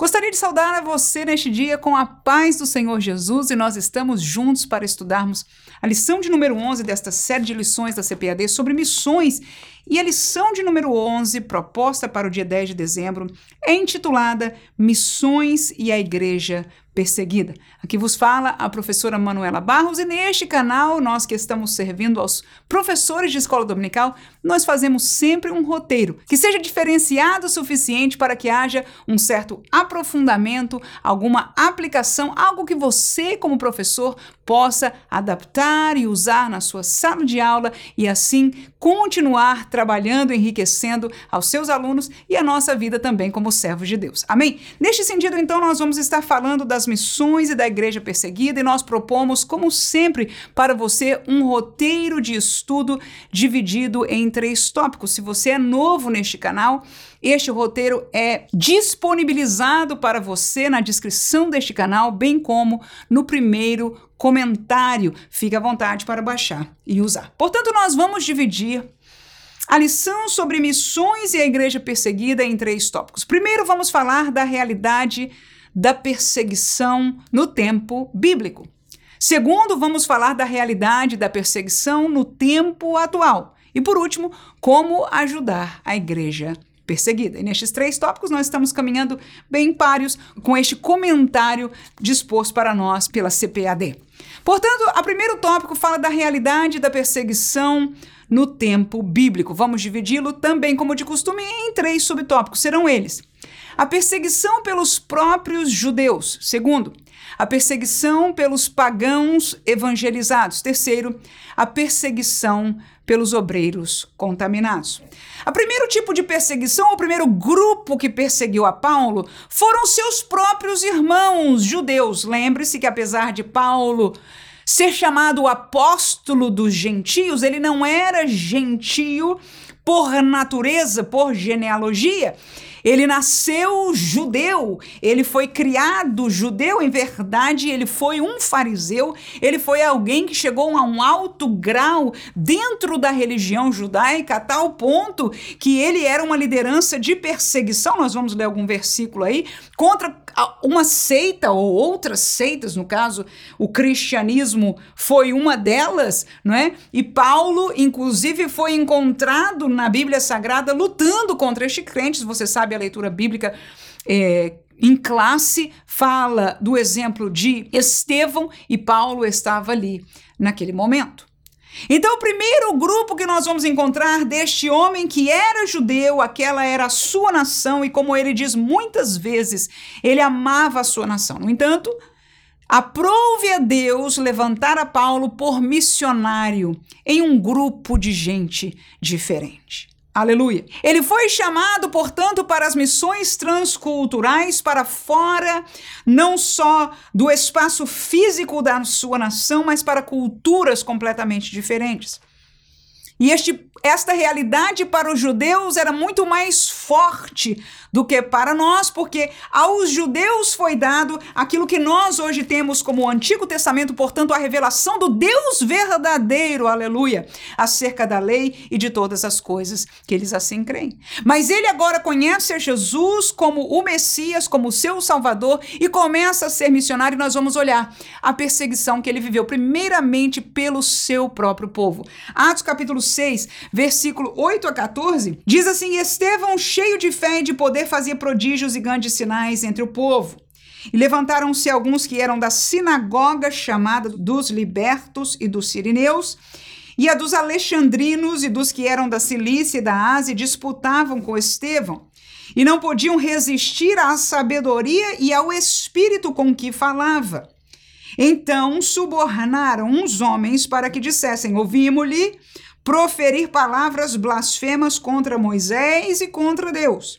Gostaria de saudar a você neste dia com a paz do Senhor Jesus e nós estamos juntos para estudarmos a lição de número 11 desta série de lições da CPAD sobre missões. E a lição de número 11, proposta para o dia 10 de dezembro, é intitulada Missões e a Igreja perseguida. Aqui vos fala a professora Manuela Barros e neste canal, nós que estamos servindo aos professores de escola dominical, nós fazemos sempre um roteiro que seja diferenciado o suficiente para que haja um certo aprofundamento, alguma aplicação, algo que você como professor possa adaptar e usar na sua sala de aula e assim continuar trabalhando, enriquecendo aos seus alunos e a nossa vida também como servos de Deus. Amém? Neste sentido, então, nós vamos estar falando das missões e da igreja perseguida, e nós propomos, como sempre, para você um roteiro de estudo dividido em três tópicos. Se você é novo neste canal, este roteiro é disponibilizado para você na descrição deste canal, bem como no primeiro comentário. Fique à vontade para baixar e usar. Portanto, nós vamos dividir a lição sobre missões e a igreja perseguida em três tópicos. Primeiro, vamos falar da realidade da perseguição no tempo bíblico. Segundo, vamos falar da realidade da perseguição no tempo atual. E por último, como ajudar a igreja perseguida. E nestes três tópicos nós estamos caminhando bem páreos com este comentário disposto para nós pela CPAD. Portanto, o primeiro tópico fala da realidade da perseguição no tempo bíblico. Vamos dividi-lo também, como de costume, em três subtópicos. Serão eles: a perseguição pelos próprios judeus. Segundo, a perseguição pelos pagãos evangelizados. Terceiro, a perseguição pelos obreiros contaminados. O primeiro tipo de perseguição, o primeiro grupo que perseguiu a Paulo, foram seus próprios irmãos judeus. Lembre-se que apesar de Paulo ser chamado apóstolo dos gentios, ele não era gentio por natureza, por genealogia. Ele nasceu judeu, ele foi criado judeu, em verdade, ele foi um fariseu, ele foi alguém que chegou a um alto grau dentro da religião judaica, a tal ponto que ele era uma liderança de perseguição. Nós vamos ler algum versículo aí, contra uma seita ou outras seitas, no caso, o cristianismo foi uma delas, não é? E Paulo, inclusive, foi encontrado na Bíblia Sagrada lutando contra estes crentes. Você sabe a leitura bíblica. É, em classe, fala do exemplo de Estevão e Paulo estava ali naquele momento. Então, o primeiro grupo que nós vamos encontrar deste homem que era judeu, aquela era a sua nação, e como ele diz muitas vezes, ele amava a sua nação. No entanto, aprove a Deus levantar a Paulo por missionário em um grupo de gente diferente. Aleluia. Ele foi chamado, portanto, para as missões transculturais para fora, não só do espaço físico da sua nação, mas para culturas completamente diferentes. E este, esta realidade para os judeus era muito mais forte do que para nós, porque aos judeus foi dado aquilo que nós hoje temos como o Antigo Testamento, portanto, a revelação do Deus verdadeiro, aleluia, acerca da lei e de todas as coisas que eles assim creem. Mas ele agora conhece a Jesus como o Messias, como seu Salvador e começa a ser missionário. E nós vamos olhar a perseguição que ele viveu, primeiramente pelo seu próprio povo. Atos capítulo 6, versículo 8 a 14, diz assim: Estevão, cheio de fé e de poder, poder fazia prodígios e grandes sinais entre o povo. E levantaram-se alguns que eram da sinagoga chamada dos libertos e dos sirineus, e a dos alexandrinos e dos que eram da Cilícia e da Ásia disputavam com Estevão, e não podiam resistir à sabedoria e ao espírito com que falava. Então subornaram uns homens para que dissessem: Ouvimos-lhe proferir palavras blasfemas contra Moisés e contra Deus.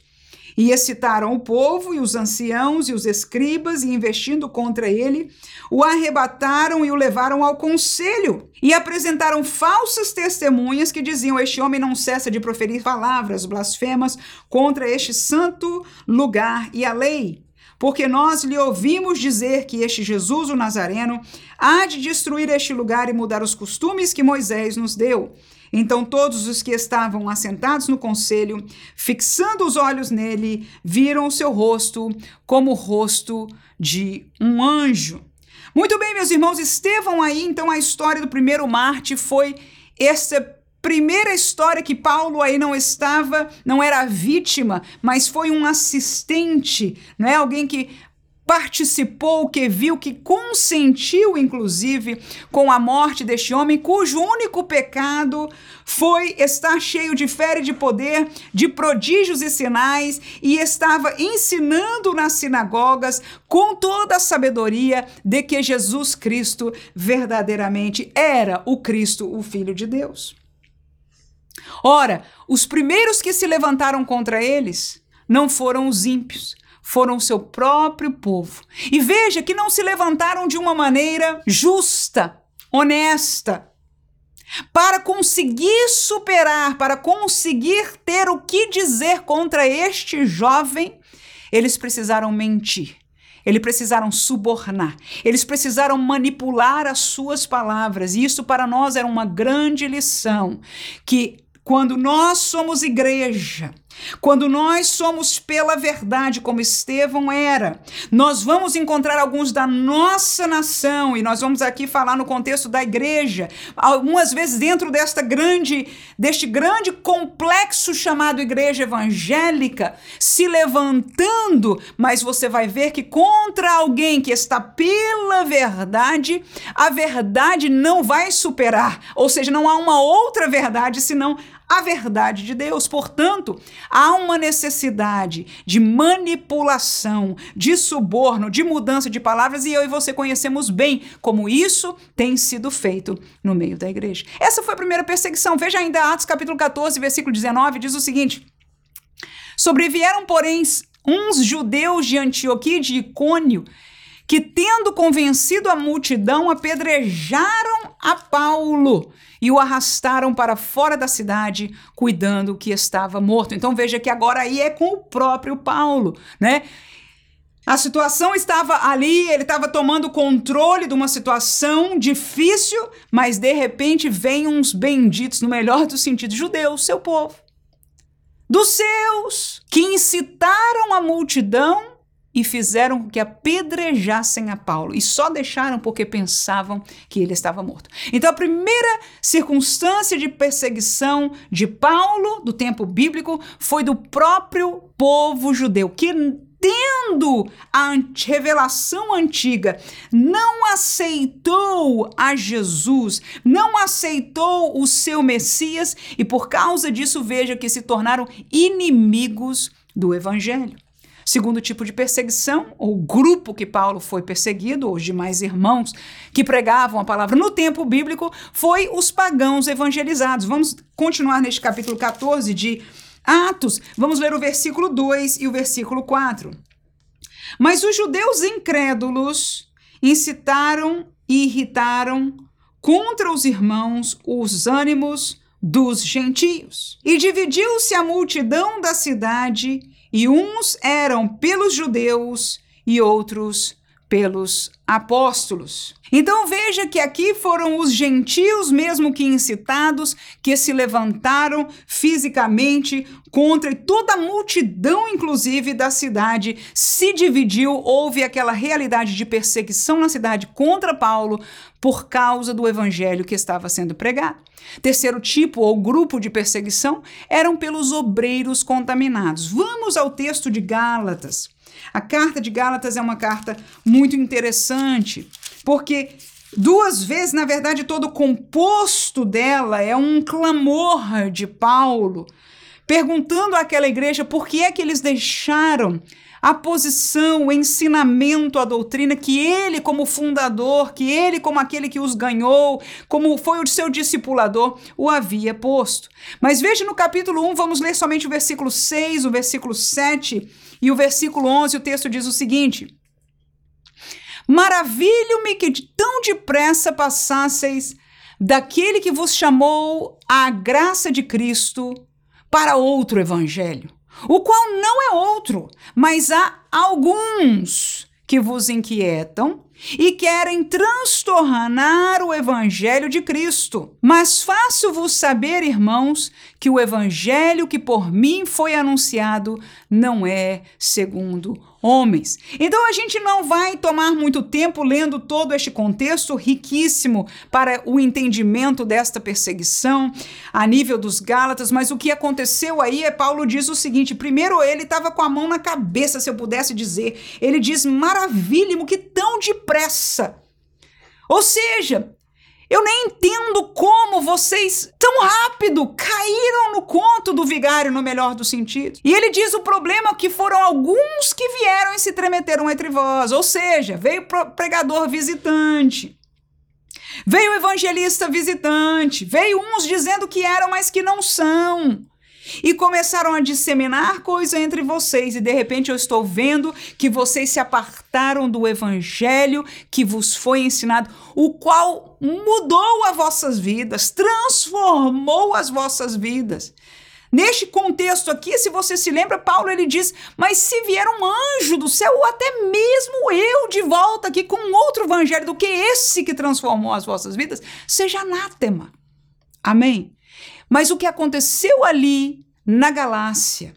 E excitaram o povo e os anciãos e os escribas, e investindo contra ele, o arrebataram e o levaram ao conselho. E apresentaram falsas testemunhas que diziam: Este homem não cessa de proferir palavras blasfemas contra este santo lugar e a lei. porque nós lhe ouvimos dizer que este Jesus, o Nazareno, há de destruir este lugar e mudar os costumes que Moisés nos deu. Então todos os que estavam assentados no conselho, fixando os olhos nele, viram o seu rosto como o rosto de um anjo. Muito bem, meus irmãos, Estevão aí, então a história do primeiro Marte foi essa primeira história que Paulo aí não estava, não era vítima, mas foi um assistente, não é alguém que participou, que viu, que consentiu, inclusive, com a morte deste homem, cujo único pecado foi estar cheio de fé e de poder, de prodígios e sinais, e estava ensinando nas sinagogas com toda a sabedoria de que Jesus Cristo verdadeiramente era o Cristo, o Filho de Deus. Ora, os primeiros que se levantaram contra eles não foram os ímpios, foram o seu próprio povo. E veja que não se levantaram de uma maneira justa, honesta, para conseguir superar, para conseguir ter o que dizer contra este jovem, eles precisaram mentir. Eles precisaram subornar, eles precisaram manipular as suas palavras, e isso para nós era uma grande lição que quando nós somos igreja, quando nós somos pela verdade, como Estevão era, nós vamos encontrar alguns da nossa nação, e nós vamos aqui falar no contexto da igreja, algumas vezes dentro desta grande, deste grande complexo chamado igreja evangélica, se levantando, mas você vai ver que contra alguém que está pela verdade, a verdade não vai superar, ou seja, não há uma outra verdade senão a verdade de Deus. Portanto, há uma necessidade de manipulação, de suborno, de mudança de palavras, e eu e você conhecemos bem como isso tem sido feito no meio da igreja. Essa foi a primeira perseguição. Veja ainda Atos capítulo 14, versículo 19, diz o seguinte: Sobrevieram, porém, uns judeus de Antioquia e de Icônio, que, tendo convencido a multidão, apedrejaram a Paulo e o arrastaram para fora da cidade, cuidando que estava morto. Então veja que agora aí é com o próprio Paulo, né? A situação estava ali, ele estava tomando controle de uma situação difícil, mas de repente vem uns benditos, no melhor dos sentidos, judeus, seu povo, dos seus, que incitaram a multidão e fizeram que apedrejassem a Paulo e só deixaram porque pensavam que ele estava morto. Então, a primeira circunstância de perseguição de Paulo, do tempo bíblico, foi do próprio povo judeu, que tendo a revelação antiga, não aceitou a Jesus, não aceitou o seu Messias e por causa disso veja que se tornaram inimigos do evangelho. Segundo tipo de perseguição, o grupo que Paulo foi perseguido, os demais irmãos que pregavam a palavra no tempo bíblico, foi os pagãos evangelizados. Vamos continuar neste capítulo 14 de Atos. Vamos ler o versículo 2 e o versículo 4. Mas os judeus incrédulos incitaram e irritaram contra os irmãos os ânimos dos gentios. E dividiu-se a multidão da cidade e uns eram pelos judeus e outros pelos apóstolos. Então veja que aqui foram os gentios, mesmo que incitados, que se levantaram fisicamente contra e toda a multidão, inclusive da cidade, se dividiu. Houve aquela realidade de perseguição na cidade contra Paulo por causa do evangelho que estava sendo pregado. Terceiro tipo ou grupo de perseguição eram pelos obreiros contaminados. Vamos ao texto de Gálatas. A carta de Gálatas é uma carta muito interessante, porque duas vezes, na verdade, todo o composto dela é um clamor de Paulo, perguntando àquela igreja por que é que eles deixaram a posição, o ensinamento, a doutrina que ele, como fundador, que ele, como aquele que os ganhou, como foi o seu discipulador, o havia posto. Mas veja no capítulo 1, vamos ler somente o versículo 6, o versículo 7 e o versículo 11, o texto diz o seguinte: Maravilho-me que tão depressa passasseis daquele que vos chamou à graça de Cristo para outro evangelho, o qual não é outro, mas a alguns que vos inquietam e querem transtornar o evangelho de Cristo. Mas faço-vos saber, irmãos, que o evangelho que por mim foi anunciado não é segundo homens. Então a gente não vai tomar muito tempo lendo todo este contexto riquíssimo para o entendimento desta perseguição a nível dos Gálatas, mas o que aconteceu aí é Paulo diz o seguinte: primeiro ele estava com a mão na cabeça, se eu pudesse dizer. Ele diz: maravilha, que tão depressa. Ou seja, eu nem entendo como vocês tão rápido caíram no conto do vigário, no melhor dos sentidos. E ele diz o problema que foram alguns que vieram e se tremeteram entre vós. Ou seja, veio pregador visitante. Veio evangelista visitante, veio uns dizendo que eram, mas que não são e começaram a disseminar coisa entre vocês, e de repente eu estou vendo que vocês se apartaram do evangelho que vos foi ensinado, o qual mudou as vossas vidas, transformou as vossas vidas. Neste contexto aqui, se você se lembra, Paulo ele diz: Mas se vier um anjo do céu, ou até mesmo eu de volta aqui com outro evangelho do que esse que transformou as vossas vidas, seja anátema. Amém? Mas o que aconteceu ali na Galácia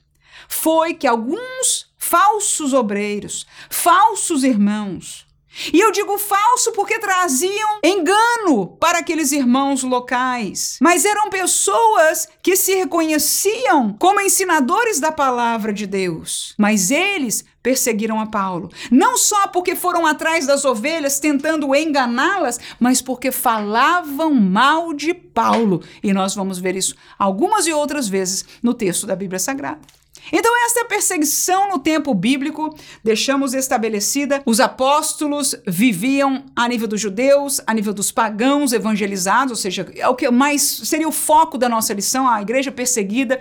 foi que alguns falsos obreiros, falsos irmãos, e eu digo falso porque traziam engano para aqueles irmãos locais. Mas eram pessoas que se reconheciam como ensinadores da palavra de Deus. Mas eles perseguiram a Paulo. Não só porque foram atrás das ovelhas tentando enganá-las, mas porque falavam mal de Paulo. E nós vamos ver isso algumas e outras vezes no texto da Bíblia Sagrada. Então, esta perseguição no tempo bíblico, deixamos estabelecida, os apóstolos viviam a nível dos judeus, a nível dos pagãos evangelizados, ou seja, é o que mais seria o foco da nossa lição, a igreja perseguida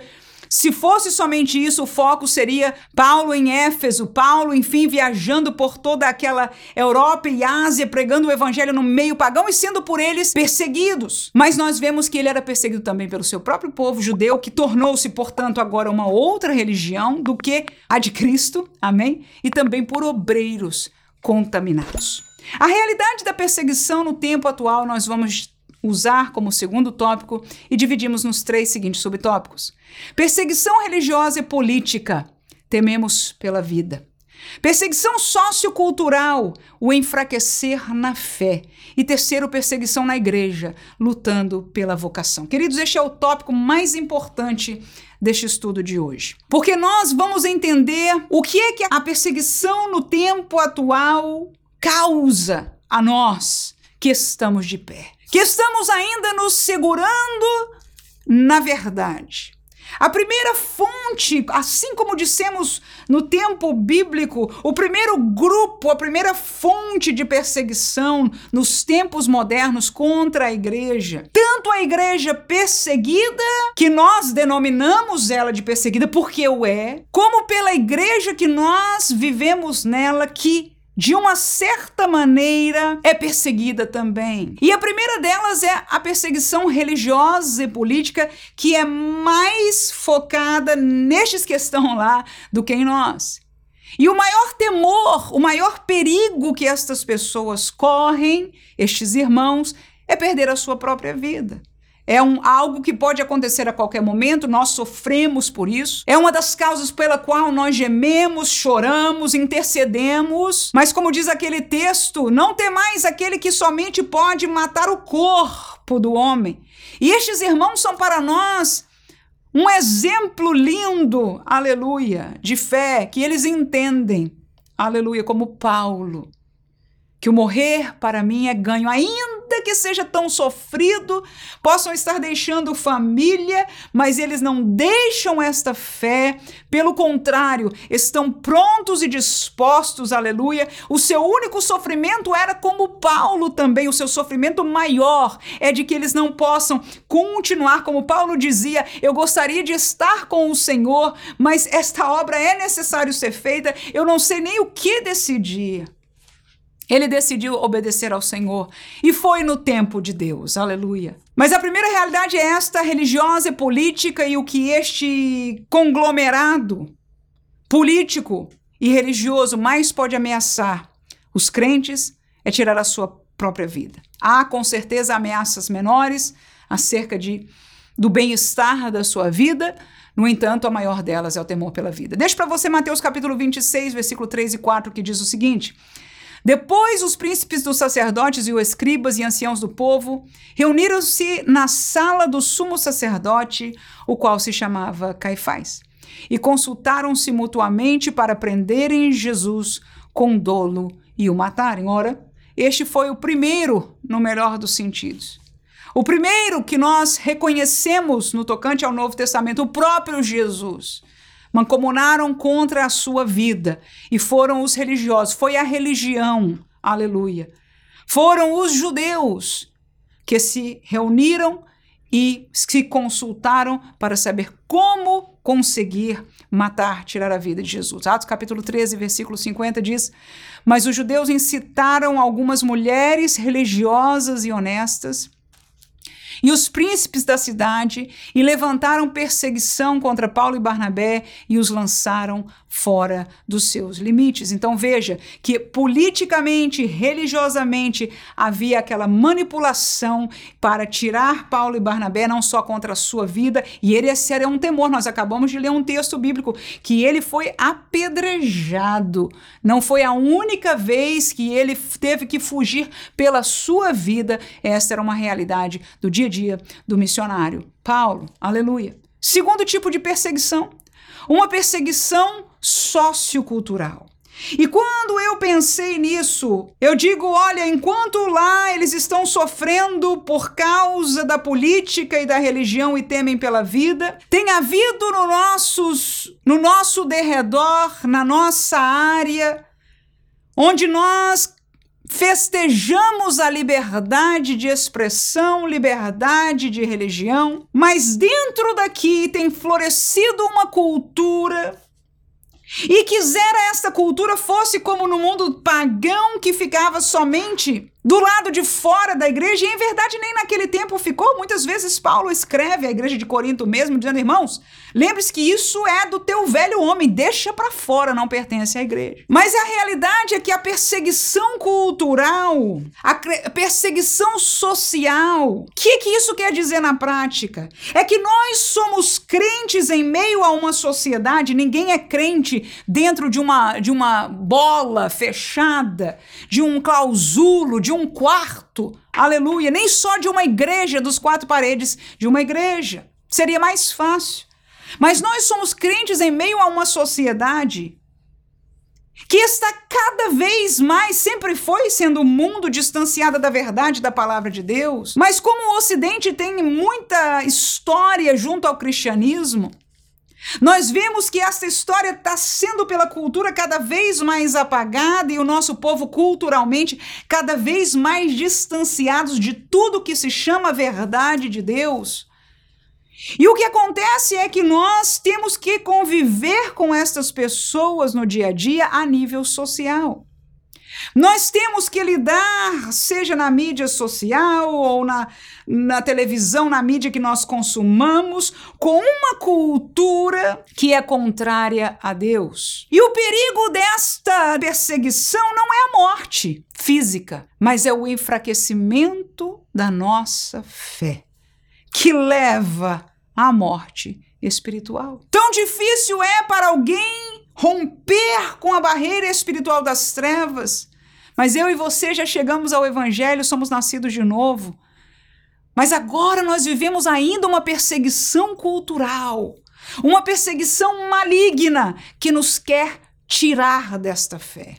se fosse somente isso, o foco seria Paulo em Éfeso, Paulo, enfim, viajando por toda aquela Europa e Ásia, pregando o evangelho no meio pagão e sendo por eles perseguidos. Mas nós vemos que ele era perseguido também pelo seu próprio povo judeu, que tornou-se, portanto, agora uma outra religião do que a de Cristo, amém? E também por obreiros contaminados. A realidade da perseguição no tempo atual nós vamos usar como segundo tópico e dividimos nos três seguintes subtópicos: perseguição religiosa e política, tememos pela vida. Perseguição sociocultural, o enfraquecer na fé. E terceiro, perseguição na igreja, lutando pela vocação. Queridos, este é o tópico mais importante deste estudo de hoje. Porque nós vamos entender o que é que a perseguição no tempo atual causa a nós que estamos de pé que estamos ainda nos segurando na verdade. A primeira fonte, assim como dissemos no tempo bíblico, o primeiro grupo, a primeira fonte de perseguição nos tempos modernos contra a igreja, tanto a igreja perseguida, que nós denominamos ela de perseguida porque o é, como pela igreja que nós vivemos nela, que de uma certa maneira, é perseguida também. E a primeira delas é a perseguição religiosa e política, que é mais focada nestes que estão lá do que em nós. E o maior temor, o maior perigo que estas pessoas correm, estes irmãos, é perder a sua própria vida. É um, algo que pode acontecer a qualquer momento, nós sofremos por isso. É uma das causas pela qual nós gememos, choramos, intercedemos. Mas, como diz aquele texto, não tem mais aquele que somente pode matar o corpo do homem. E estes irmãos são para nós um exemplo lindo, aleluia, de fé, que eles entendem, aleluia, como Paulo, que o morrer para mim é ganho, ainda ainda que seja tão sofrido, possam estar deixando família, mas eles não deixam esta fé, pelo contrário, estão prontos e dispostos, aleluia. O seu único sofrimento era como Paulo também, o seu sofrimento maior é de que eles não possam continuar, como Paulo dizia, eu gostaria de estar com o Senhor, mas esta obra é necessário ser feita, eu não sei nem o que decidir. Ele decidiu obedecer ao Senhor e foi no tempo de Deus. Aleluia. Mas a primeira realidade é esta religiosa e política e o que este conglomerado político e religioso mais pode ameaçar os crentes é tirar a sua própria vida. Há com certeza ameaças menores acerca de do bem-estar da sua vida, no entanto, a maior delas é o temor pela vida. Deixa para você Mateus capítulo 26, versículo 3 e 4, que diz o seguinte: Depois os príncipes dos sacerdotes e os escribas e anciãos do povo reuniram-se na sala do sumo sacerdote, o qual se chamava Caifás, e consultaram-se mutuamente para prenderem Jesus com dolo e o matarem. Ora, este foi o primeiro, no melhor dos sentidos. O primeiro que nós reconhecemos no tocante ao Novo Testamento, o próprio Jesus. Mancomunaram contra a sua vida e foram os religiosos, foi a religião, aleluia. Foram os judeus que se reuniram e se consultaram para saber como conseguir matar, tirar a vida de Jesus. Atos capítulo 13, versículo 50 diz: Mas os judeus incitaram algumas mulheres religiosas e honestas e os príncipes da cidade e levantaram perseguição contra Paulo e Barnabé e os lançaram fora dos seus limites. Então veja que politicamente, religiosamente, havia aquela manipulação para tirar Paulo e Barnabé não só contra a sua vida, e ele era um temor. Nós acabamos de ler um texto bíblico que ele foi apedrejado. Não foi a única vez que ele teve que fugir pela sua vida. Essa era uma realidade do dia a dia do missionário Paulo. Aleluia. Segundo tipo de perseguição, uma perseguição sociocultural. E quando eu pensei nisso, eu digo: olha, enquanto lá eles estão sofrendo por causa da política e da religião e temem pela vida, tem havido no, nossos, no nosso derredor, na nossa área, onde nós festejamos a liberdade de expressão, liberdade de religião, mas dentro daqui tem florescido uma cultura e quisera esta cultura fosse como no mundo pagão que ficava somente do lado de fora da igreja, e em verdade nem naquele tempo ficou. Muitas vezes Paulo escreve à igreja de Corinto mesmo, dizendo: irmãos, lembre-se que isso é do teu velho homem, deixa para fora, não pertence à igreja. Mas a realidade é que a perseguição cultural, a perseguição social, o que, que isso quer dizer na prática? É que nós somos crentes em meio a uma sociedade, ninguém é crente dentro de uma, de uma bola fechada, de um clausulo, de um quarto, aleluia, nem só de uma igreja dos quatro paredes de uma igreja. Seria mais fácil. Mas nós somos crentes em meio a uma sociedade que está cada vez mais, sempre foi sendo o um mundo distanciada da verdade da palavra de Deus. Mas como o Ocidente tem muita história junto ao cristianismo, nós vemos que essa história está sendo pela cultura cada vez mais apagada e o nosso povo culturalmente cada vez mais distanciados de tudo que se chama verdade de Deus. E o que acontece é que nós temos que conviver com estas pessoas no dia a dia a nível social. Nós temos que lidar, seja na mídia social ou na, na televisão, na mídia que nós consumamos, com uma cultura que é contrária a Deus. E o perigo desta perseguição não é a morte física, mas é o enfraquecimento da nossa fé, que leva à morte espiritual. Tão difícil é para alguém romper com a barreira espiritual das trevas mas eu e você já chegamos ao Evangelho, somos nascidos de novo. Mas agora nós vivemos ainda uma perseguição cultural, uma perseguição maligna que nos quer tirar desta fé.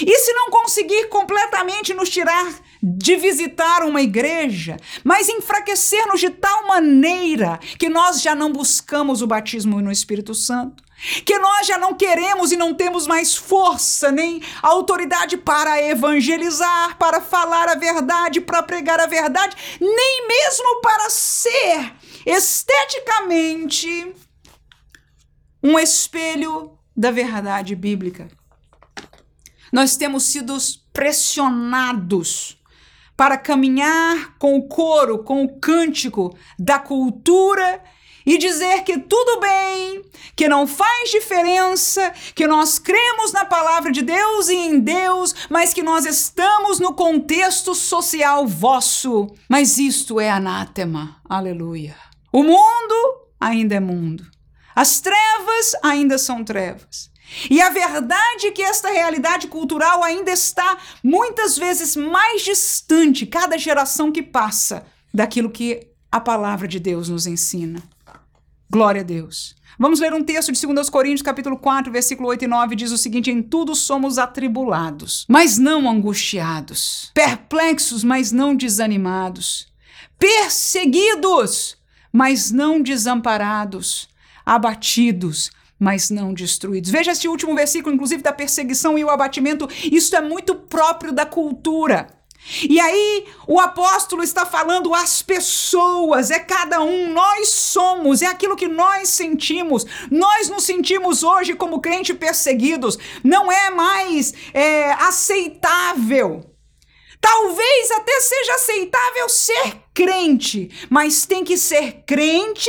E se não conseguir completamente nos tirar de visitar uma igreja, mas enfraquecer-nos de tal maneira que nós já não buscamos o batismo no Espírito Santo, que nós já não queremos e não temos mais força nem autoridade para evangelizar, para falar a verdade, para pregar a verdade, nem mesmo para ser esteticamente um espelho da verdade bíblica. Nós temos sido pressionados para caminhar com o coro, com o cântico da cultura e dizer que tudo bem, que não faz diferença, que nós cremos na palavra de Deus e em Deus, mas que nós estamos no contexto social vosso. Mas isto é anátema. Aleluia. O mundo ainda é mundo. As trevas ainda são trevas. E a verdade é que esta realidade cultural ainda está muitas vezes mais distante, cada geração que passa, daquilo que a palavra de Deus nos ensina. Glória a Deus. Vamos ler um texto de 2 Coríntios, capítulo 4, versículo 8 e 9, diz o seguinte: Em tudo somos atribulados, mas não angustiados, perplexos, mas não desanimados, perseguidos, mas não desamparados, abatidos, mas não destruídos. Veja esse último versículo, inclusive da perseguição e o abatimento, isso é muito próprio da cultura. E aí o apóstolo está falando às pessoas, é cada um, nós somos, é aquilo que nós sentimos. Nós nos sentimos hoje como crentes perseguidos, não é mais é, aceitável. Talvez até seja aceitável ser crente, mas tem que ser crente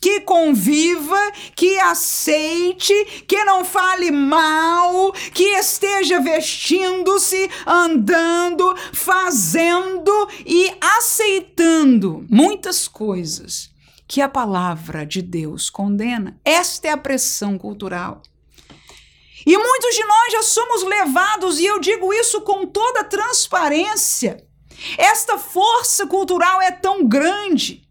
que conviva, que aceite, que não fale mal, que esteja vestindo-se, andando, fazendo e aceitando muitas coisas que a palavra de Deus condena. Esta é a pressão cultural. E muitos de nós já somos levados, e eu digo isso com toda transparência. Esta força cultural é tão grande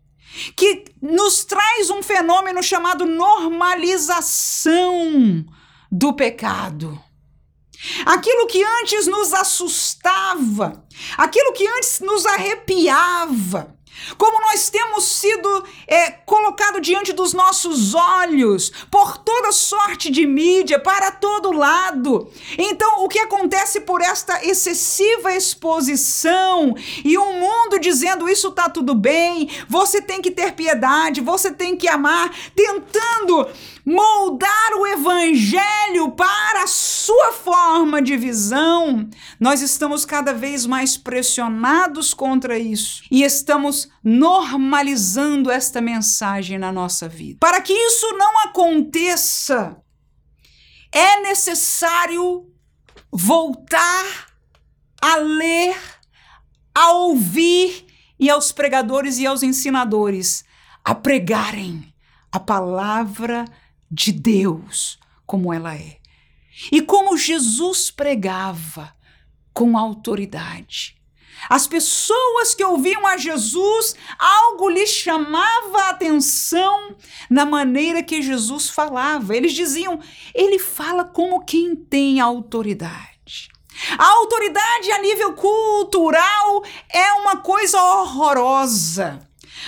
que nos traz um fenômeno chamado normalização do pecado. Aquilo que antes nos assustava, aquilo que antes nos arrepiava, como nós temos sido é, diante dos nossos olhos por toda sorte de mídia, para todo lado. Então, o que acontece por esta excessiva exposição e um mundo dizendo isso tá tudo bem, você tem que ter piedade, você tem que amar, tentando moldar o evangelho para a sua forma de visão, nós estamos cada vez mais pressionados contra isso e estamos normalizando esta mensagem na nossa vida. Para que isso não aconteça, é necessário voltar a ler, a ouvir e aos pregadores e aos ensinadores a pregarem a palavra de Deus como ela é. E como Jesus pregava com autoridade. As pessoas que ouviam a Jesus, algo lhes chamava a atenção na maneira que Jesus falava. Eles diziam: ele fala como quem tem autoridade. A autoridade a nível cultural é uma coisa horrorosa.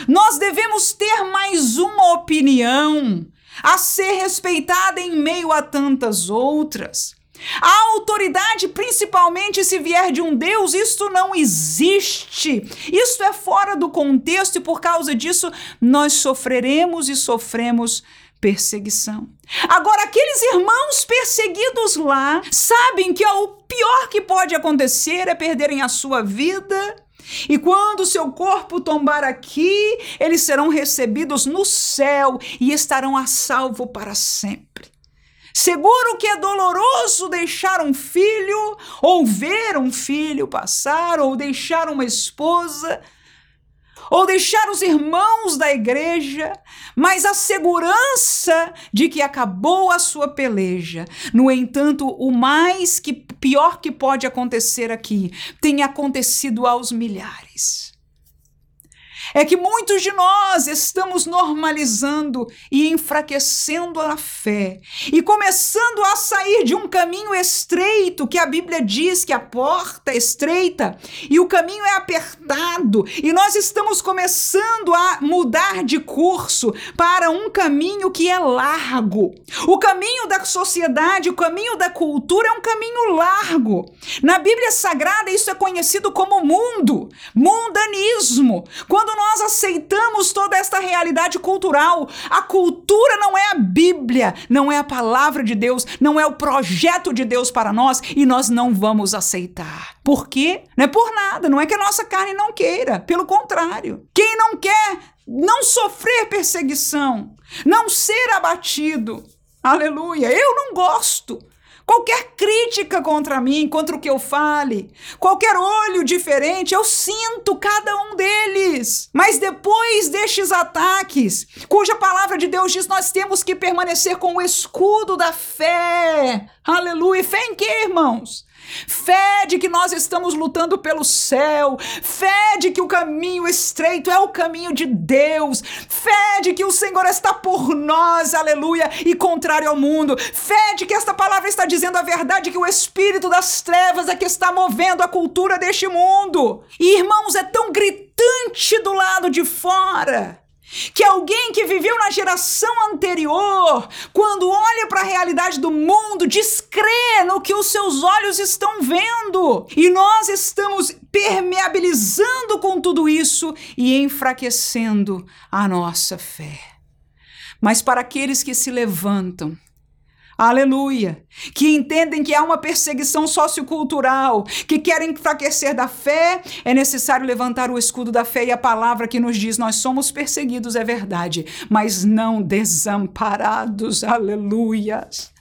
Nós devemos ter mais uma opinião a ser respeitada em meio a tantas outras. A autoridade, principalmente se vier de um Deus, isto não existe. Isto é fora do contexto e por causa disso nós sofreremos e sofremos perseguição. Agora, aqueles irmãos perseguidos lá sabem que o pior que pode acontecer é perderem a sua vida e quando seu corpo tombar aqui, eles serão recebidos no céu e estarão a salvo para sempre. Seguro que é doloroso deixar um filho, ou ver um filho passar, ou deixar uma esposa, ou deixar os irmãos da igreja, mas a segurança de que acabou a sua peleja. No entanto, o mais que pior que pode acontecer aqui tem acontecido aos milhares é que muitos de nós estamos normalizando e enfraquecendo a fé e começando a sair de um caminho estreito que a Bíblia diz que a porta é estreita e o caminho é apertado e nós estamos começando a mudar de curso para um caminho que é largo. O caminho da sociedade, o caminho da cultura é um caminho largo. Na Bíblia Sagrada isso é conhecido como mundo, mundanismo. Quando nós aceitamos toda esta realidade cultural. A cultura não é a Bíblia, não é a palavra de Deus, não é o projeto de Deus para nós e nós não vamos aceitar. Por quê? Não é por nada, não é que a nossa carne não queira, pelo contrário. Quem não quer não sofrer perseguição, não ser abatido, aleluia, eu não gosto. Qualquer crítica contra mim, contra o que eu fale, qualquer olho diferente, eu sinto cada um deles. Mas depois destes ataques, cuja palavra de Deus diz, nós temos que permanecer com o escudo da fé. Aleluia. Fé em quê, irmãos? Fé de que nós estamos lutando pelo céu, fé de que o caminho estreito é o caminho de Deus, fé de que o Senhor está por nós, aleluia, e contrário ao mundo, fé de que esta palavra está dizendo a verdade, que o espírito das trevas é que está movendo a cultura deste mundo. E irmãos, é tão gritante do lado de fora que alguém que viveu na geração anterior, quando olha para a realidade do mundo, descrê no que os seus olhos estão vendo. E nós estamos permeabilizando com tudo isso e enfraquecendo a nossa fé. Mas para aqueles que se levantam, aleluia, que entendem que há uma perseguição sociocultural, que querem enfraquecer da fé, é necessário levantar o escudo da fé e a palavra que nos diz: nós somos perseguidos, é verdade, mas não desamparados, aleluias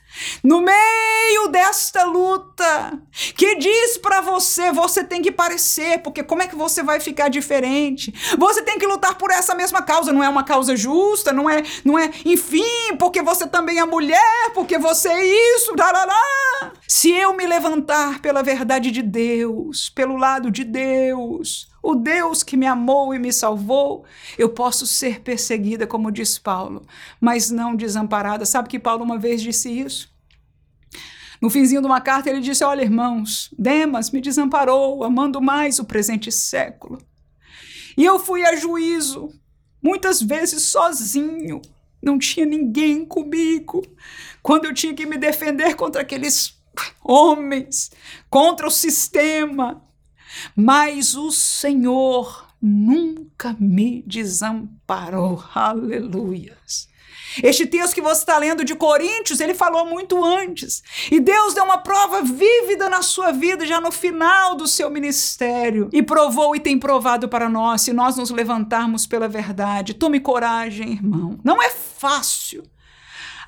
no meio desta luta, que diz para você, você tem que parecer, porque como é que você vai ficar diferente? Você tem que lutar por essa mesma causa, não é uma causa justa, não é, não é, enfim, porque você também é mulher, porque você é isso, tarará. Se eu me levantar pela verdade de Deus, pelo lado de Deus, o Deus que me amou e me salvou, eu posso ser perseguida, como diz Paulo, mas não desamparada. Sabe que Paulo uma vez disse isso? No finzinho de uma carta, ele disse: Olha, irmãos, Demas me desamparou, amando mais o presente século. E eu fui a juízo, muitas vezes sozinho, não tinha ninguém comigo. Quando eu tinha que me defender contra aqueles homens, contra o sistema, mas o Senhor nunca me desamparou. Aleluias. Este texto que você está lendo de Coríntios, ele falou muito antes. E Deus deu uma prova vívida na sua vida, já no final do seu ministério. E provou e tem provado para nós, se nós nos levantarmos pela verdade. Tome coragem, irmão. Não é fácil.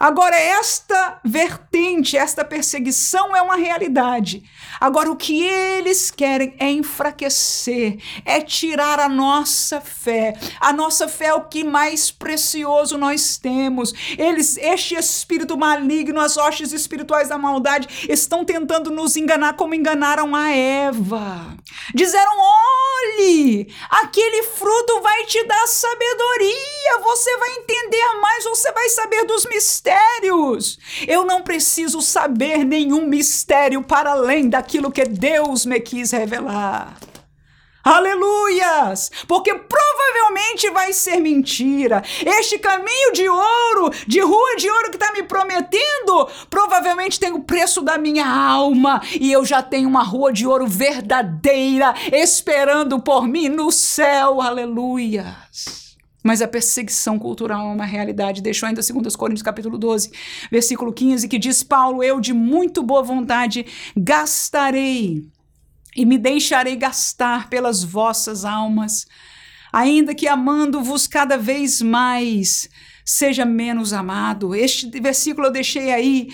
Agora, esta vertente, esta perseguição é uma realidade. Agora, o que eles querem é enfraquecer, é tirar a nossa fé. A nossa fé é o que mais precioso nós temos. Eles, este espírito maligno, as hostes espirituais da maldade, estão tentando nos enganar como enganaram a Eva. Disseram: olhe, aquele fruto vai te dar sabedoria, você vai entender mais, você vai saber dos mistérios. Eu não preciso saber nenhum mistério para além daquilo aquilo que Deus me quis revelar. Aleluias! Porque provavelmente vai ser mentira. Este caminho de ouro, de rua de ouro que está me prometendo, provavelmente tem o preço da minha alma. E eu já tenho uma rua de ouro verdadeira esperando por mim no céu. Aleluias! Mas a perseguição cultural é uma realidade. Deixou ainda 2 Coríntios capítulo 12, versículo 15, que diz Paulo, eu de muito boa vontade gastarei e me deixarei gastar pelas vossas almas, ainda que amando-vos cada vez mais, seja menos amado. Este versículo eu deixei aí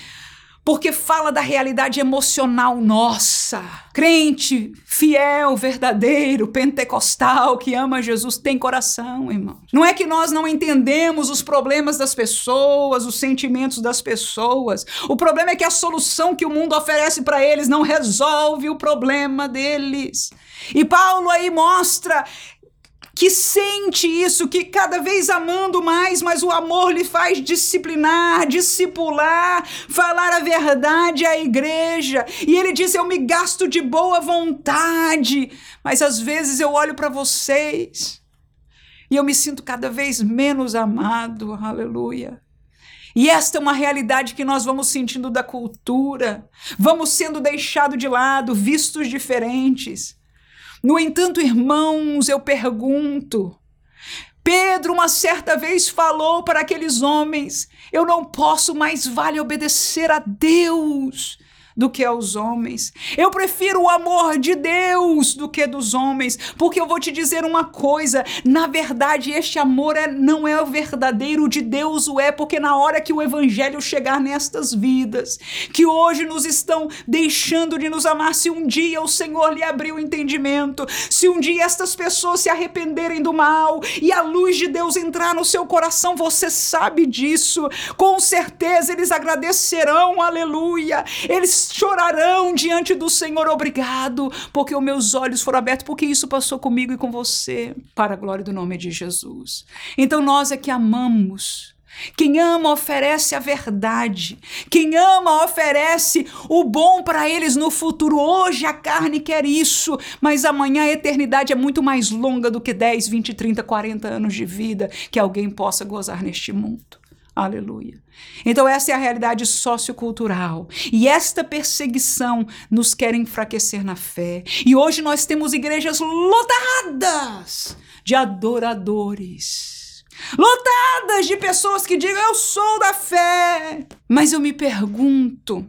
porque fala da realidade emocional nossa. Crente, fiel, verdadeiro, pentecostal, que ama Jesus, tem coração, irmão. Não é que nós não entendemos os problemas das pessoas, os sentimentos das pessoas. O problema é que a solução que o mundo oferece para eles não resolve o problema deles. E Paulo aí mostra que sente isso, que cada vez amando mais, mas o amor lhe faz disciplinar, discipular, falar a verdade à igreja. E ele diz: Eu me gasto de boa vontade, mas às vezes eu olho para vocês e eu me sinto cada vez menos amado. Aleluia. E esta é uma realidade que nós vamos sentindo da cultura, vamos sendo deixados de lado, vistos diferentes. No entanto, irmãos, eu pergunto: Pedro, uma certa vez, falou para aqueles homens: Eu não posso mais vale obedecer a Deus do que aos homens. Eu prefiro o amor de Deus do que dos homens, porque eu vou te dizer uma coisa: na verdade, este amor é, não é o verdadeiro de Deus, o é, porque na hora que o evangelho chegar nestas vidas, que hoje nos estão deixando de nos amar, se um dia o Senhor lhe abriu o entendimento, se um dia estas pessoas se arrependerem do mal e a luz de Deus entrar no seu coração, você sabe disso, com certeza eles agradecerão, aleluia. Eles chorarão diante do Senhor, obrigado, porque os meus olhos foram abertos, porque isso passou comigo e com você, para a glória do nome de Jesus. Então nós é que amamos. Quem ama oferece a verdade. Quem ama oferece o bom para eles no futuro. Hoje a carne quer isso, mas amanhã a eternidade é muito mais longa do que 10, 20, 30, 40 anos de vida que alguém possa gozar neste mundo. Aleluia. Então, essa é a realidade sociocultural. E esta perseguição nos quer enfraquecer na fé. E hoje nós temos igrejas lotadas de adoradores. Lotadas de pessoas que digam eu sou da fé. Mas eu me pergunto,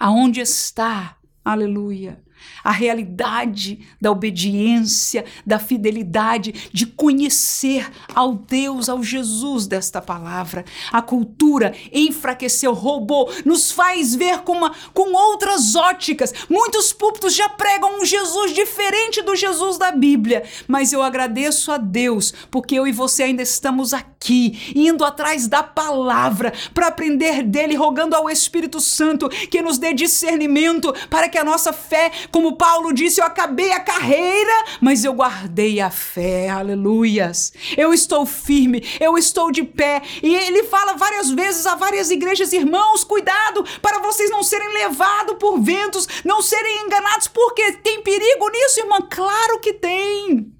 aonde está, aleluia, a realidade da obediência, da fidelidade, de conhecer ao Deus, ao Jesus desta palavra. A cultura enfraqueceu, roubou, nos faz ver com, uma, com outras óticas. Muitos púlpitos já pregam um Jesus diferente do Jesus da Bíblia, mas eu agradeço a Deus porque eu e você ainda estamos aqui, indo atrás da palavra para aprender dele, rogando ao Espírito Santo que nos dê discernimento para que a nossa fé, como Paulo disse: Eu acabei a carreira, mas eu guardei a fé. Aleluias. Eu estou firme, eu estou de pé. E ele fala várias vezes a várias igrejas: Irmãos, cuidado para vocês não serem levados por ventos, não serem enganados, porque tem perigo nisso, irmã? Claro que tem.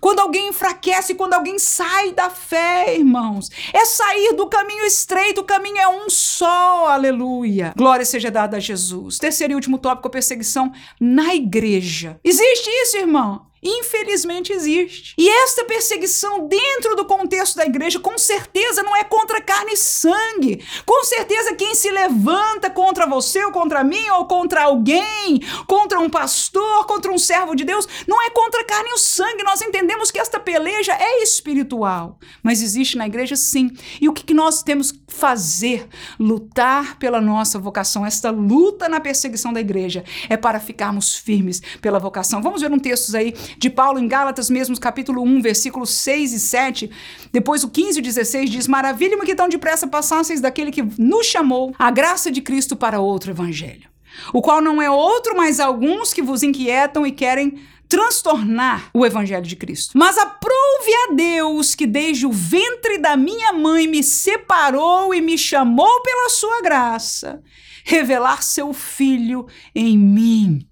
Quando alguém enfraquece, quando alguém sai da fé, irmãos, é sair do caminho estreito, o caminho é um só, aleluia. Glória seja dada a Jesus. Terceiro e último tópico, perseguição na igreja. Existe isso, irmão? Infelizmente existe. E esta perseguição dentro do contexto da igreja, com certeza não é contra carne e sangue. Com certeza quem se levanta contra você ou contra mim ou contra alguém, contra um pastor, contra um servo de Deus, não é contra carne e sangue. Nós entendemos que esta peleja é espiritual, mas existe na igreja sim. E o que, nós temos que fazer? Lutar pela nossa vocação. Esta luta na perseguição da igreja é para ficarmos firmes pela vocação. Vamos ver um texto aí de Paulo em Gálatas, mesmo capítulo 1, versículos 6 e 7. Depois o 15 e 16 diz: Maravilha-me que tão depressa passasseis daquele que nos chamou a graça de Cristo para outro evangelho, o qual não é outro, mas alguns que vos inquietam e querem transtornar o evangelho de Cristo. Mas aprove a Deus que desde o ventre da minha mãe me separou e me chamou pela sua graça, revelar seu filho em mim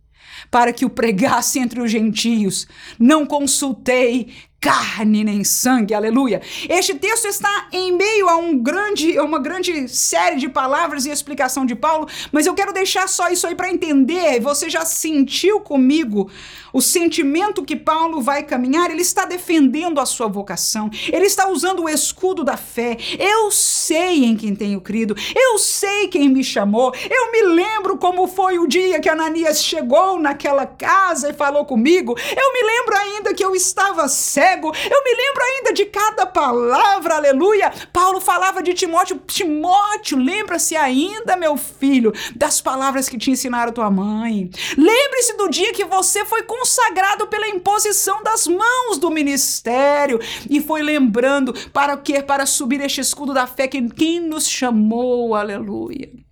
para que o pregasse entre os gentios. Não consultei carne nem sangue, aleluia. Este texto está em meio a um grande, uma grande série de palavras e explicação de Paulo, mas eu quero deixar só isso aí para entender. Você já sentiu comigo o sentimento que Paulo vai caminhar? Ele está defendendo a sua vocação, ele está usando o escudo da fé. Eu sei em quem tenho crido, eu sei quem me chamou, eu me lembro como foi o dia que Ananias chegou naquela casa e falou comigo, eu me lembro ainda que eu estava cego cego. Eu me lembro ainda de cada palavra, aleluia. Paulo falava de Timóteo, Timóteo, lembra-se ainda, meu filho, das palavras que te ensinaram tua mãe. Lembre-se do dia que você foi consagrado pela imposição das mãos do ministério e foi lembrando para o que? Para subir este escudo da fé que quem nos chamou, aleluia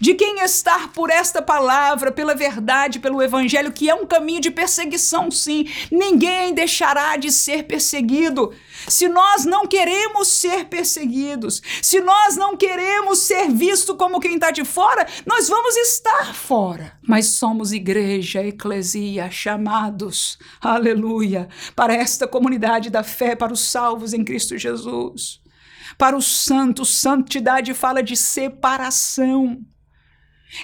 de quem estar por esta palavra, pela verdade, pelo evangelho, que é um caminho de perseguição, sim. Ninguém deixará de ser perseguido. Se nós não queremos ser perseguidos, se nós não queremos ser visto como quem está de fora, nós vamos estar fora. Mas somos igreja, eclesia, chamados, aleluia, para esta comunidade da fé, para os salvos em Cristo Jesus. Para os santos, santidade fala de separação.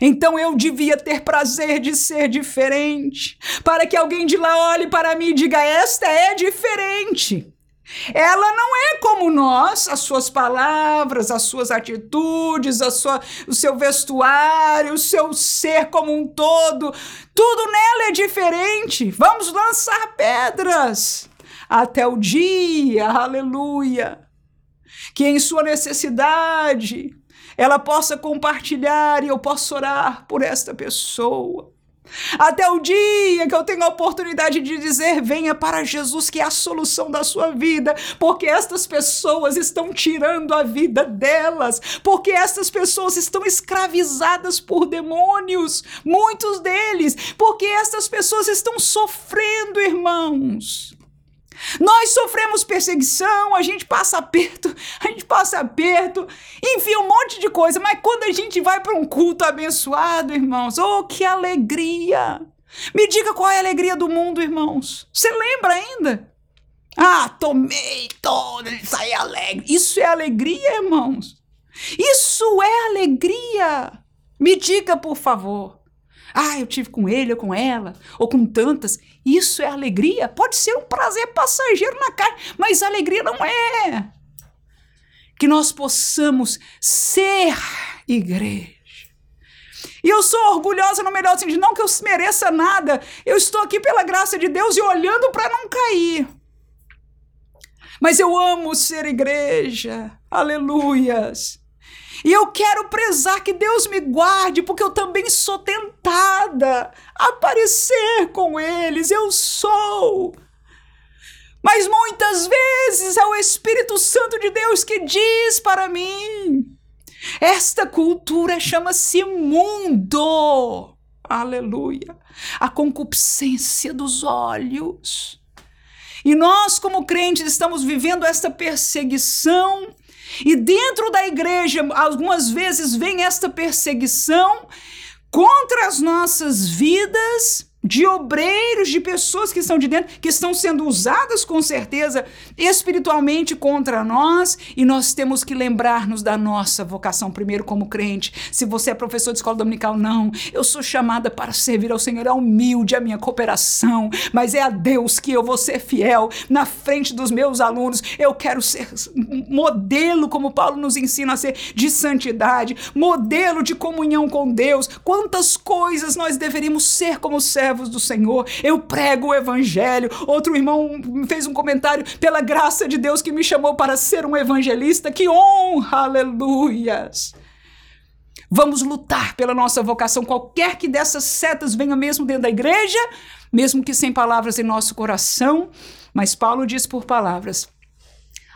Então eu devia ter prazer de ser diferente, para que alguém de lá olhe para mim e diga: Esta é diferente. Ela não é como nós, as suas palavras, as suas atitudes, a sua, o seu vestuário, o seu ser como um todo. Tudo nela é diferente. Vamos lançar pedras até o dia, aleluia, que em sua necessidade ela possa compartilhar e eu possa orar por esta pessoa. Até o dia que eu tenho a oportunidade de dizer: venha para Jesus, que é a solução da sua vida, porque estas pessoas estão tirando a vida delas, porque estas pessoas estão escravizadas por demônios, muitos deles, porque estas pessoas estão sofrendo, irmãos. Nós sofremos perseguição, a gente passa aperto, a gente passa aperto, enfim, um monte de coisa, mas quando a gente vai para um culto abençoado, irmãos, oh, que alegria! Me diga qual é a alegria do mundo, irmãos. Você lembra ainda? Ah, tomei todo, saí alegre. Isso é alegria, irmãos. Isso é alegria. Me diga, por favor. Ah, eu tive com ele ou com ela, ou com tantas. Isso é alegria? Pode ser um prazer passageiro na carne, mas alegria não é. Que nós possamos ser igreja. E eu sou orgulhosa no melhor sentido, não que eu mereça nada. Eu estou aqui pela graça de Deus e olhando para não cair. Mas eu amo ser igreja. Aleluias. E eu quero prezar que Deus me guarde, porque eu também sou tentada a aparecer com eles. Eu sou. Mas muitas vezes é o Espírito Santo de Deus que diz para mim: esta cultura chama-se mundo. Aleluia. A concupiscência dos olhos. E nós, como crentes, estamos vivendo esta perseguição e dentro da igreja, algumas vezes vem esta perseguição contra as nossas vidas de obreiros, de pessoas que estão de dentro, que estão sendo usadas com certeza espiritualmente contra nós, e nós temos que lembrar-nos da nossa vocação primeiro como crente. Se você é professor de escola dominical, não. Eu sou chamada para servir ao Senhor, é humilde a minha cooperação, mas é a Deus que eu vou ser fiel na frente dos meus alunos. Eu quero ser modelo, como Paulo nos ensina a ser, de santidade, modelo de comunhão com Deus. Quantas coisas nós deveríamos ser como servos servos do Senhor, eu prego o evangelho. Outro irmão fez um comentário, pela graça de Deus que me chamou para ser um evangelista, que honra, aleluias. Vamos lutar pela nossa vocação, qualquer que dessas setas venha mesmo dentro da igreja, mesmo que sem palavras em nosso coração, mas Paulo diz por palavras: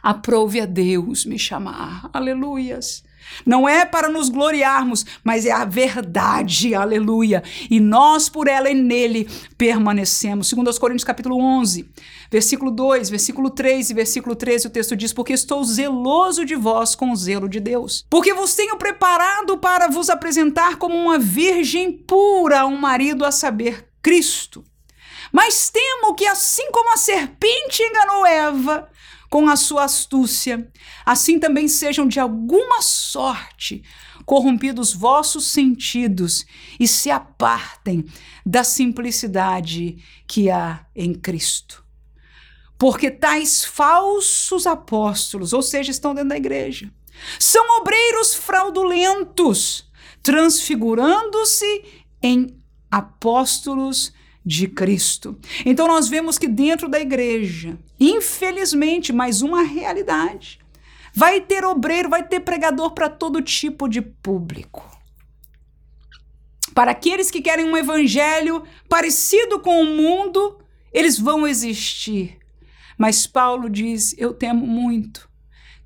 aprove a Deus me chamar, aleluias. Não é para nos gloriarmos, mas é a verdade, aleluia. E nós por ela e nele permanecemos. Segundo aos Coríntios capítulo 11, versículo 2, versículo 3 e versículo 13, o texto diz: "Porque estou zeloso de vós com o zelo de Deus, porque vos tenho preparado para vos apresentar como uma virgem pura a um marido a saber, Cristo. Mas temo que assim como a serpente enganou Eva, com a sua astúcia, assim também sejam de alguma sorte corrompidos vossos sentidos e se apartem da simplicidade que há em Cristo. Porque tais falsos apóstolos, ou seja, estão dentro da igreja, são obreiros fraudulentos, transfigurando-se em apóstolos de Cristo. Então nós vemos que dentro da igreja, infelizmente, mais uma realidade. Vai ter obreiro, vai ter pregador para todo tipo de público. Para aqueles que querem um evangelho parecido com o mundo, eles vão existir. Mas Paulo diz: Eu temo muito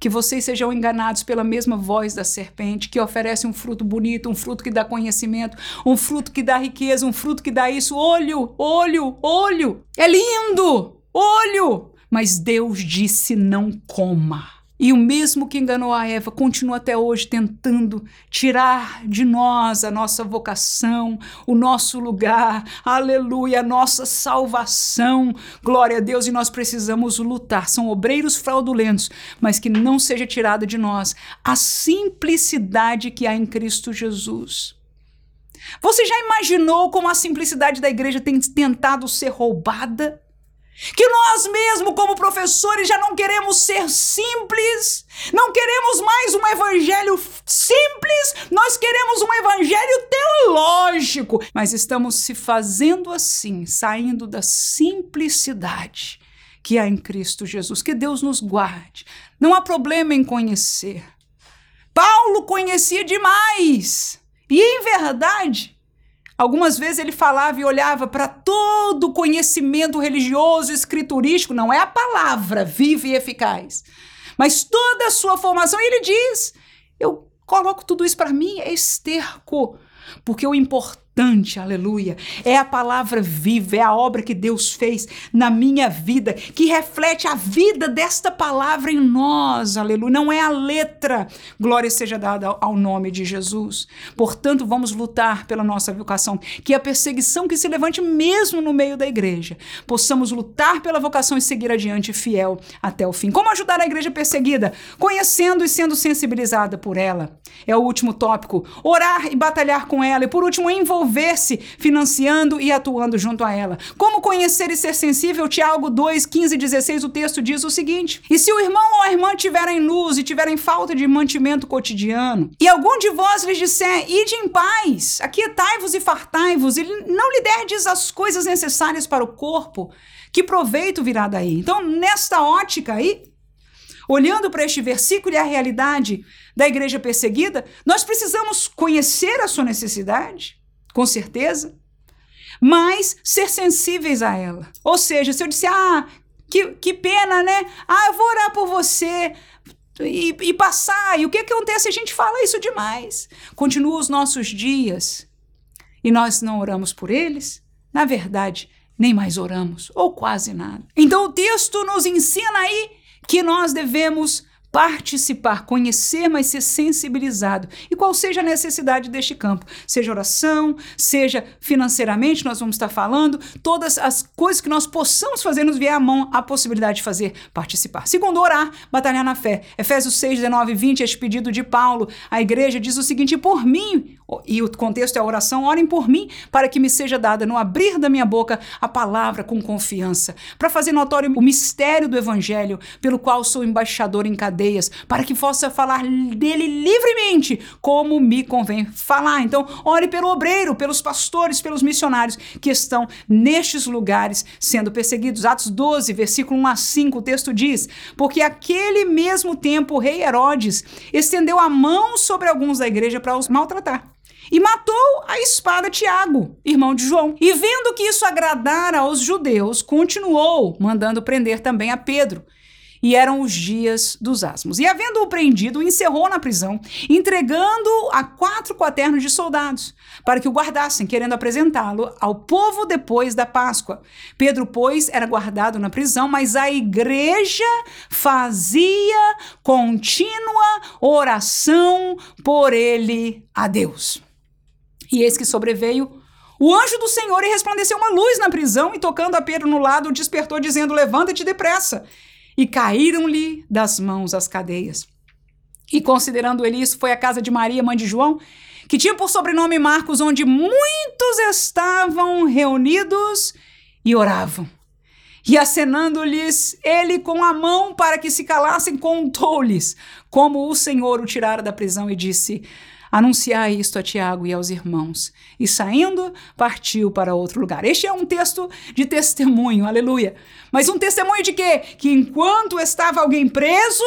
que vocês sejam enganados pela mesma voz da serpente, que oferece um fruto bonito, um fruto que dá conhecimento, um fruto que dá riqueza, um fruto que dá isso. Olho, olho, olho. É lindo! Olho! Mas Deus disse: não coma. E o mesmo que enganou a Eva continua até hoje tentando tirar de nós a nossa vocação, o nosso lugar, aleluia, a nossa salvação. Glória a Deus, e nós precisamos lutar. São obreiros fraudulentos, mas que não seja tirada de nós a simplicidade que há em Cristo Jesus. Você já imaginou como a simplicidade da igreja tem tentado ser roubada? Que nós mesmo como professores já não queremos ser simples, não queremos mais um evangelho simples, nós queremos um evangelho teológico, mas estamos se fazendo assim, saindo da simplicidade que há em Cristo Jesus. Que Deus nos guarde. Não há problema em conhecer. Paulo conhecia demais. E em verdade, Algumas vezes ele falava e olhava para todo o conhecimento religioso, escriturístico, não é a palavra viva e eficaz, mas toda a sua formação. E ele diz: Eu coloco tudo isso para mim, é esterco, porque o importante importante, aleluia. É a palavra viva, é a obra que Deus fez na minha vida, que reflete a vida desta palavra em nós, aleluia. Não é a letra, glória seja dada ao nome de Jesus. Portanto, vamos lutar pela nossa vocação, que a perseguição que se levante mesmo no meio da igreja, possamos lutar pela vocação e seguir adiante fiel até o fim. Como ajudar a igreja perseguida? Conhecendo e sendo sensibilizada por ela. É o último tópico. Orar e batalhar com ela. E por último, envolver envolver-se financiando e atuando junto a ela. Como conhecer e ser sensível? Tiago 2, 15 e 16, o texto diz o seguinte: E se o irmão ou a irmã tiverem luz e tiverem falta de mantimento cotidiano, e algum de vós lhes disser, ide em paz, aquietai-vos e fartai-vos, e não lhe derdes as coisas necessárias para o corpo, que proveito virá daí? Então, nesta ótica aí, olhando para este versículo e a realidade da igreja perseguida, nós precisamos conhecer a sua necessidade, com certeza, mas ser sensíveis a ela. Ou seja, se eu disser, ah, que, que pena, né? Ah, eu vou orar por você. E, e passar, e o que acontece? A gente fala isso demais. Continua os nossos dias e nós não oramos por eles. Na verdade, nem mais oramos, ou quase nada. Então o texto nos ensina aí que nós devemos participar, conhecer, mas ser sensibilizado. E qual seja a necessidade deste campo, seja oração, seja financeiramente, nós vamos estar falando, todas as coisas que nós possamos fazer nos vier à mão a possibilidade de fazer participar. Segundo, orar, batalhar na fé. Efésios 6, 19 e 20, este pedido de Paulo à igreja diz o seguinte: por mim, e o contexto é a oração, orem por mim, para que me seja dada no abrir da minha boca a palavra com confiança, para fazer notório o mistério do evangelho, pelo qual sou embaixador em cadeia cadeias, para que possa falar dele livremente, como me convém falar. Então, ore pelo obreiro, pelos pastores, pelos missionários que estão nestes lugares sendo perseguidos. Atos 12, versículo 1 a 5, o texto diz: Porque aquele mesmo tempo o rei Herodes estendeu a mão sobre alguns da igreja para os maltratar e matou a espada Tiago, irmão de João. E vendo que isso agradara aos judeus, continuou mandando prender também a Pedro e eram os dias dos asmos. E havendo-o prendido, encerrou na prisão, entregando a quatro quaternos de soldados, para que o guardassem, querendo apresentá-lo ao povo depois da Páscoa. Pedro, pois, era guardado na prisão, mas a igreja fazia contínua oração por ele a Deus. E eis que sobreveio o anjo do Senhor e resplandeceu uma luz na prisão e, tocando a Pedro no lado, o despertou, dizendo: Levanta-te depressa e caíram-lhe das mãos as cadeias. E considerando ele isso, foi à casa de Maria, mãe de João, que tinha por sobrenome Marcos, onde muitos estavam reunidos e oravam. E acenando-lhes ele com a mão para que se calassem, contou-lhes como o Senhor o tirara da prisão e disse: Anunciai isto a Tiago e aos irmãos. E saindo, partiu para outro lugar. Este é um texto de testemunho, aleluia. Mas um testemunho de quê? Que enquanto estava alguém preso,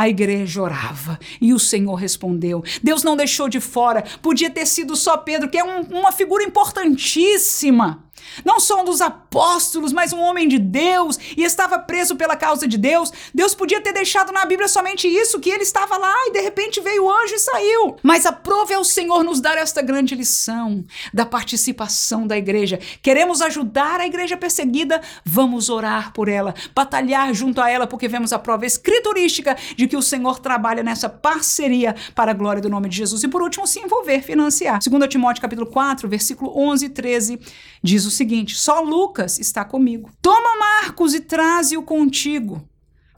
a igreja orava e o Senhor respondeu. Deus não deixou de fora. Podia ter sido só Pedro, que é um, uma figura importantíssima não só um dos apóstolos, mas um homem de Deus e estava preso pela causa de Deus. Deus podia ter deixado na Bíblia somente isso, que ele estava lá e de repente veio o anjo e saiu. Mas aprove ao Senhor nos dar esta grande lição da participação da igreja. Queremos ajudar a igreja perseguida, vamos orar por ela, batalhar junto a ela, porque vemos a prova escriturística de que o Senhor trabalha nessa parceria para a glória do nome de Jesus. E por último, se envolver, financiar. 2 Timóteo capítulo 4, versículo 11 e 13, diz o seguinte: só Lucas está comigo. Toma Marcos e traze-o contigo,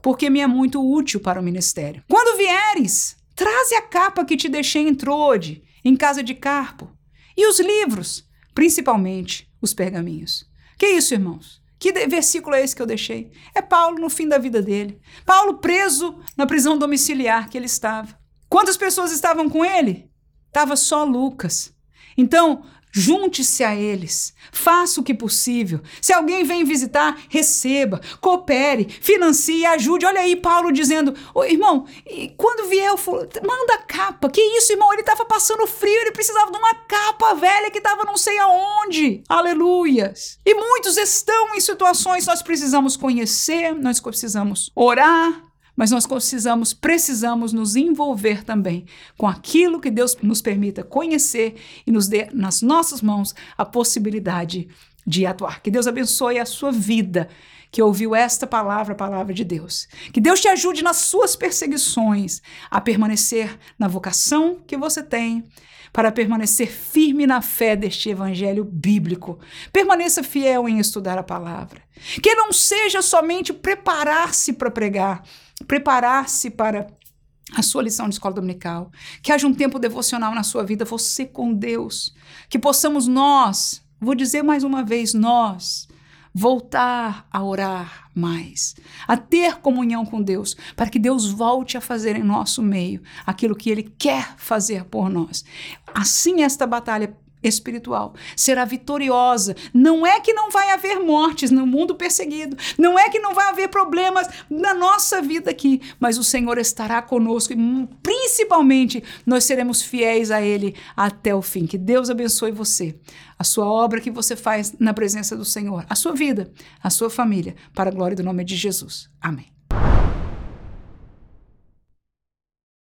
porque me é muito útil para o ministério. Quando vieres, traze a capa que te deixei em Trode, em casa de Carpo, e os livros, principalmente os pergaminhos. Que isso, irmãos? Que versículo é esse que eu deixei? É Paulo no fim da vida dele. Paulo preso na prisão domiciliar que ele estava. Quantas pessoas estavam com ele? Tava só Lucas. Então, Junte-se a eles, faça o que possível. Se alguém vem visitar, receba, coopere, financie, ajude. Olha aí Paulo dizendo: irmão, quando vier, manda capa. Que isso, irmão? Ele estava passando frio, ele precisava de uma capa velha que estava não sei aonde. Aleluias. E muitos estão em situações nós precisamos conhecer, nós precisamos orar, mas nós precisamos, precisamos nos envolver também com aquilo que Deus nos permita conhecer e nos dê nas nossas mãos a possibilidade de atuar. Que Deus abençoe a sua vida que ouviu esta palavra, a palavra de Deus. Que Deus te ajude nas suas perseguições a permanecer na vocação que você tem, para permanecer firme na fé deste evangelho bíblico. Permaneça fiel em estudar a palavra. Que não seja somente preparar-se para pregar, preparar-se para a sua lição de escola dominical, que haja um tempo devocional na sua vida, você com Deus, que possamos nós, vou dizer mais uma vez, nós, voltar a orar mais, a ter comunhão com Deus, para que Deus volte a fazer em nosso meio aquilo que Ele quer fazer por nós. Assim, esta batalha espiritual será vitoriosa. Não é que não vai haver mortes no mundo perseguido, não é que não vai haver problemas na nossa vida aqui, mas o Senhor estará conosco e principalmente nós seremos fiéis a Ele até o fim. Que Deus abençoe você, a sua obra que você faz na presença do Senhor, a sua vida, a sua família, para a glória do nome de Jesus. Amém.